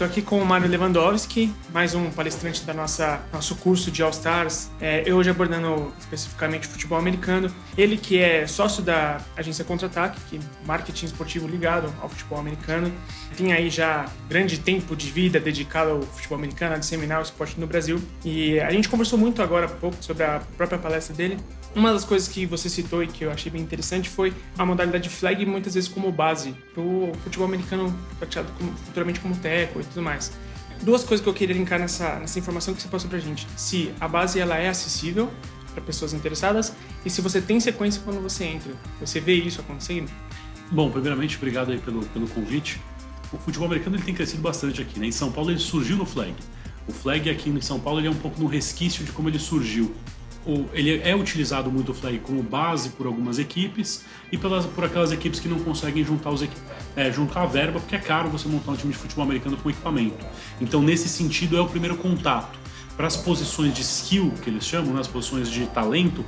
Estou aqui com o Mário Lewandowski, mais um palestrante da nossa nosso curso de All Stars. É, eu hoje abordando especificamente futebol americano. Ele que é sócio da agência Contra-Ataque, que é marketing esportivo ligado ao futebol americano. Tem aí já grande tempo de vida dedicado ao futebol americano, a disseminar o esporte no Brasil. E a gente conversou muito agora há pouco sobre a própria palestra dele. Uma das coisas que você citou e que eu achei bem interessante foi a modalidade flag muitas vezes como base para o futebol americano praticado como, futuramente como teco e tudo mais. Duas coisas que eu queria linkar nessa, nessa informação que você passou pra gente. Se a base ela é acessível para pessoas interessadas e se você tem sequência quando você entra. Você vê isso acontecendo? Bom, primeiramente, obrigado aí pelo, pelo convite. O futebol americano ele tem crescido bastante aqui. Né? Em São Paulo ele surgiu no flag. O flag aqui em São Paulo ele é um pouco no resquício de como ele surgiu ele é utilizado muito o flag como base por algumas equipes e pelas, por aquelas equipes que não conseguem juntar, os, é, juntar a verba, porque é caro você montar um time de futebol americano com equipamento. Então, nesse sentido, é o primeiro contato. Para as posições de skill, que eles chamam, né, as posições de talento,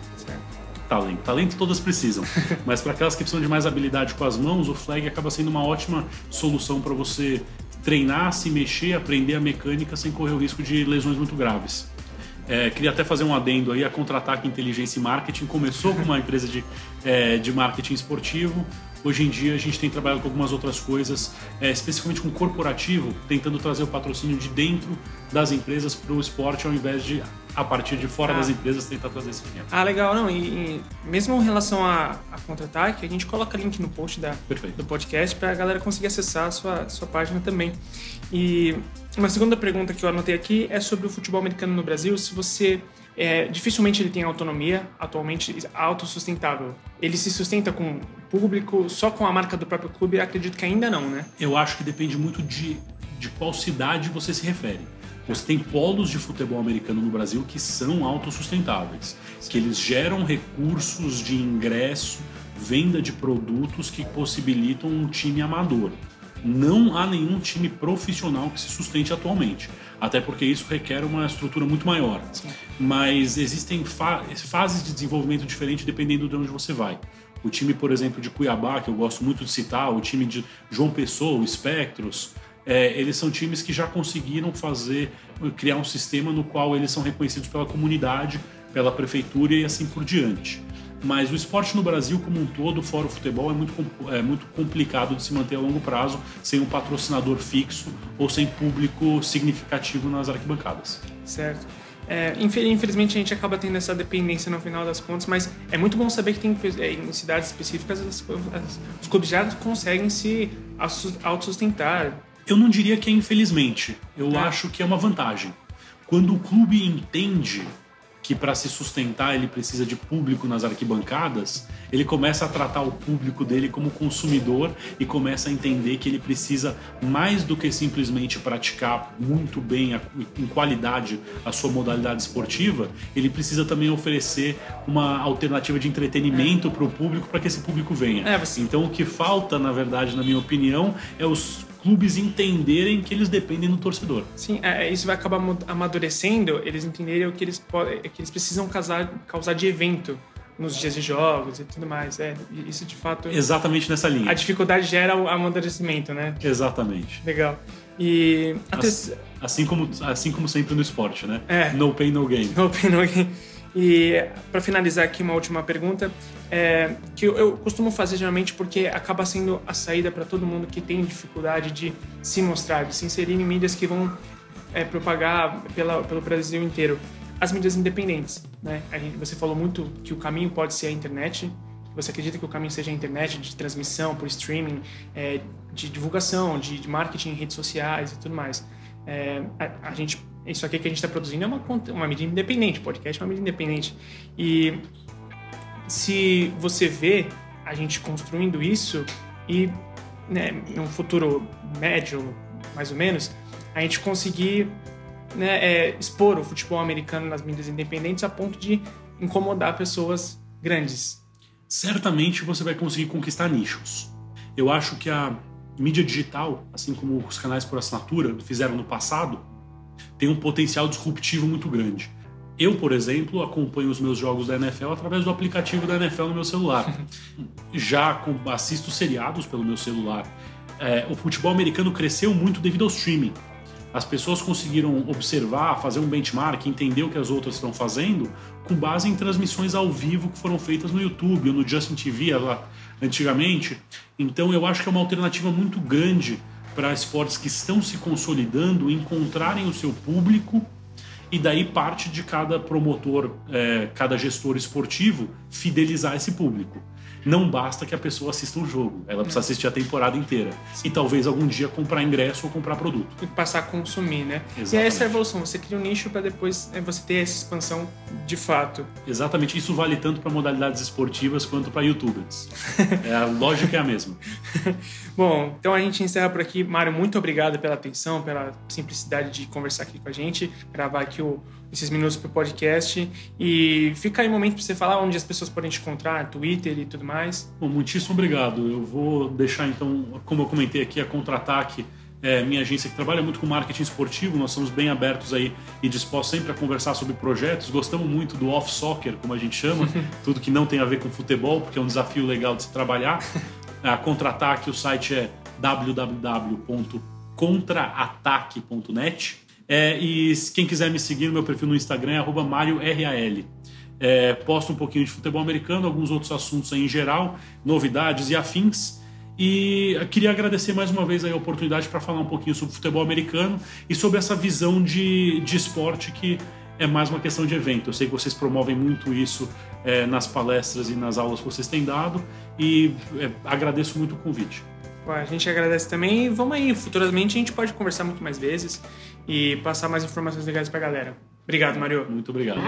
talento. Talento todas precisam, mas para aquelas que precisam de mais habilidade com as mãos, o flag acaba sendo uma ótima solução para você treinar, se mexer, aprender a mecânica sem correr o risco de lesões muito graves. É, queria até fazer um adendo aí, a Contra-Ataque Inteligência e Marketing começou como uma empresa de, é, de marketing esportivo. Hoje em dia a gente tem trabalhado com algumas outras coisas, é, especificamente com corporativo, tentando trazer o patrocínio de dentro das empresas para o esporte, ao invés de a partir de fora ah. das empresas tentar trazer esse dinheiro. Ah, legal. Não, e, e mesmo em relação a, a contra-ataque, a gente coloca link no post da, do podcast para a galera conseguir acessar a sua, sua página também. E uma segunda pergunta que eu anotei aqui é sobre o futebol americano no Brasil. Se você é, dificilmente ele tem autonomia, atualmente autossustentável. Ele se sustenta com público, só com a marca do próprio clube? Acredito que ainda não, né? Eu acho que depende muito de, de qual cidade você se refere. Você tem polos de futebol americano no Brasil que são autossustentáveis, que eles geram recursos de ingresso, venda de produtos que possibilitam um time amador. Não há nenhum time profissional que se sustente atualmente, até porque isso requer uma estrutura muito maior. Mas existem fa fases de desenvolvimento diferentes dependendo de onde você vai. O time, por exemplo, de Cuiabá, que eu gosto muito de citar, o time de João Pessoa, o Espectros, é, eles são times que já conseguiram fazer, criar um sistema no qual eles são reconhecidos pela comunidade, pela prefeitura e assim por diante. Mas o esporte no Brasil como um todo, fora o futebol, é muito, é muito complicado de se manter a longo prazo sem um patrocinador fixo ou sem público significativo nas arquibancadas. Certo. É, infelizmente a gente acaba tendo essa dependência no final das contas, mas é muito bom saber que tem é, em cidades específicas as, as, os clubes já conseguem se autossustentar, eu não diria que é infelizmente. Eu é. acho que é uma vantagem. Quando o clube entende que para se sustentar ele precisa de público nas arquibancadas, ele começa a tratar o público dele como consumidor e começa a entender que ele precisa mais do que simplesmente praticar muito bem, em qualidade, a sua modalidade esportiva, ele precisa também oferecer uma alternativa de entretenimento para o público para que esse público venha. É, você... Então o que falta, na verdade, na minha opinião, é os clubes entenderem que eles dependem do torcedor. Sim, é, é isso vai acabar amadurecendo, eles entenderem o que eles, podem, que eles precisam causar, causar de evento nos dias de jogos e tudo mais. É, isso de fato. Exatamente nessa linha. A dificuldade gera o amadurecimento, né? Exatamente. Legal. E. Assim, assim, como, assim como sempre no esporte, né? É. No pain, no gain. No pain, no gain. E para finalizar aqui uma última pergunta, é, que eu, eu, costumo fazer geralmente porque acaba sendo a saída para todo mundo que tem dificuldade de se mostrar, de se inserir em mídias que vão é, propagar pela, pelo Brasil inteiro. As mídias independentes, né? Gente, você falou muito que o caminho pode ser a internet. Você acredita que o caminho seja a internet de transmissão por streaming, é, de divulgação, de, de, marketing em redes sociais e tudo mais. É, a, a gente isso aqui que a gente está produzindo é uma, uma mídia independente, podcast é uma mídia independente. E se você vê a gente construindo isso e, né, num futuro médio, mais ou menos, a gente conseguir né, é, expor o futebol americano nas mídias independentes a ponto de incomodar pessoas grandes. Certamente você vai conseguir conquistar nichos. Eu acho que a mídia digital, assim como os canais por assinatura fizeram no passado, tem um potencial disruptivo muito grande. Eu, por exemplo, acompanho os meus jogos da NFL através do aplicativo da NFL no meu celular. Já assisto seriados pelo meu celular. É, o futebol americano cresceu muito devido ao streaming. As pessoas conseguiram observar, fazer um benchmark, entender o que as outras estão fazendo, com base em transmissões ao vivo que foram feitas no YouTube ou no Justin TV lá, antigamente. Então eu acho que é uma alternativa muito grande para esportes que estão se consolidando encontrarem o seu público e daí parte de cada promotor, é, cada gestor esportivo fidelizar esse público não basta que a pessoa assista um jogo, ela precisa assistir a temporada inteira. E talvez algum dia comprar ingresso ou comprar produto. E passar a consumir, né? Exatamente. E é essa evolução, você cria um nicho para depois é, você ter essa expansão de fato. Exatamente, isso vale tanto para modalidades esportivas quanto para youtubers. é, a lógica é a mesma. Bom, então a gente encerra por aqui. Mário, muito obrigado pela atenção, pela simplicidade de conversar aqui com a gente, gravar aqui o esses minutos para o podcast. E fica aí um momento para você falar onde as pessoas podem te encontrar, Twitter e tudo mais. Bom, muitíssimo obrigado. Eu vou deixar então, como eu comentei aqui, a Contra-Ataque. É, minha agência que trabalha muito com marketing esportivo, nós somos bem abertos aí e dispostos sempre a conversar sobre projetos. Gostamos muito do off-soccer, como a gente chama, tudo que não tem a ver com futebol, porque é um desafio legal de se trabalhar. A Contra-Ataque, o site é www.contraataque.net é, e quem quiser me seguir no meu perfil no Instagram é MárioRAL. É, posto um pouquinho de futebol americano, alguns outros assuntos aí em geral, novidades e afins. E queria agradecer mais uma vez a oportunidade para falar um pouquinho sobre futebol americano e sobre essa visão de, de esporte que é mais uma questão de evento. Eu sei que vocês promovem muito isso é, nas palestras e nas aulas que vocês têm dado e é, agradeço muito o convite. A gente agradece também e vamos aí, futuramente a gente pode conversar muito mais vezes e passar mais informações legais para a galera. Obrigado, Mario. Muito obrigado.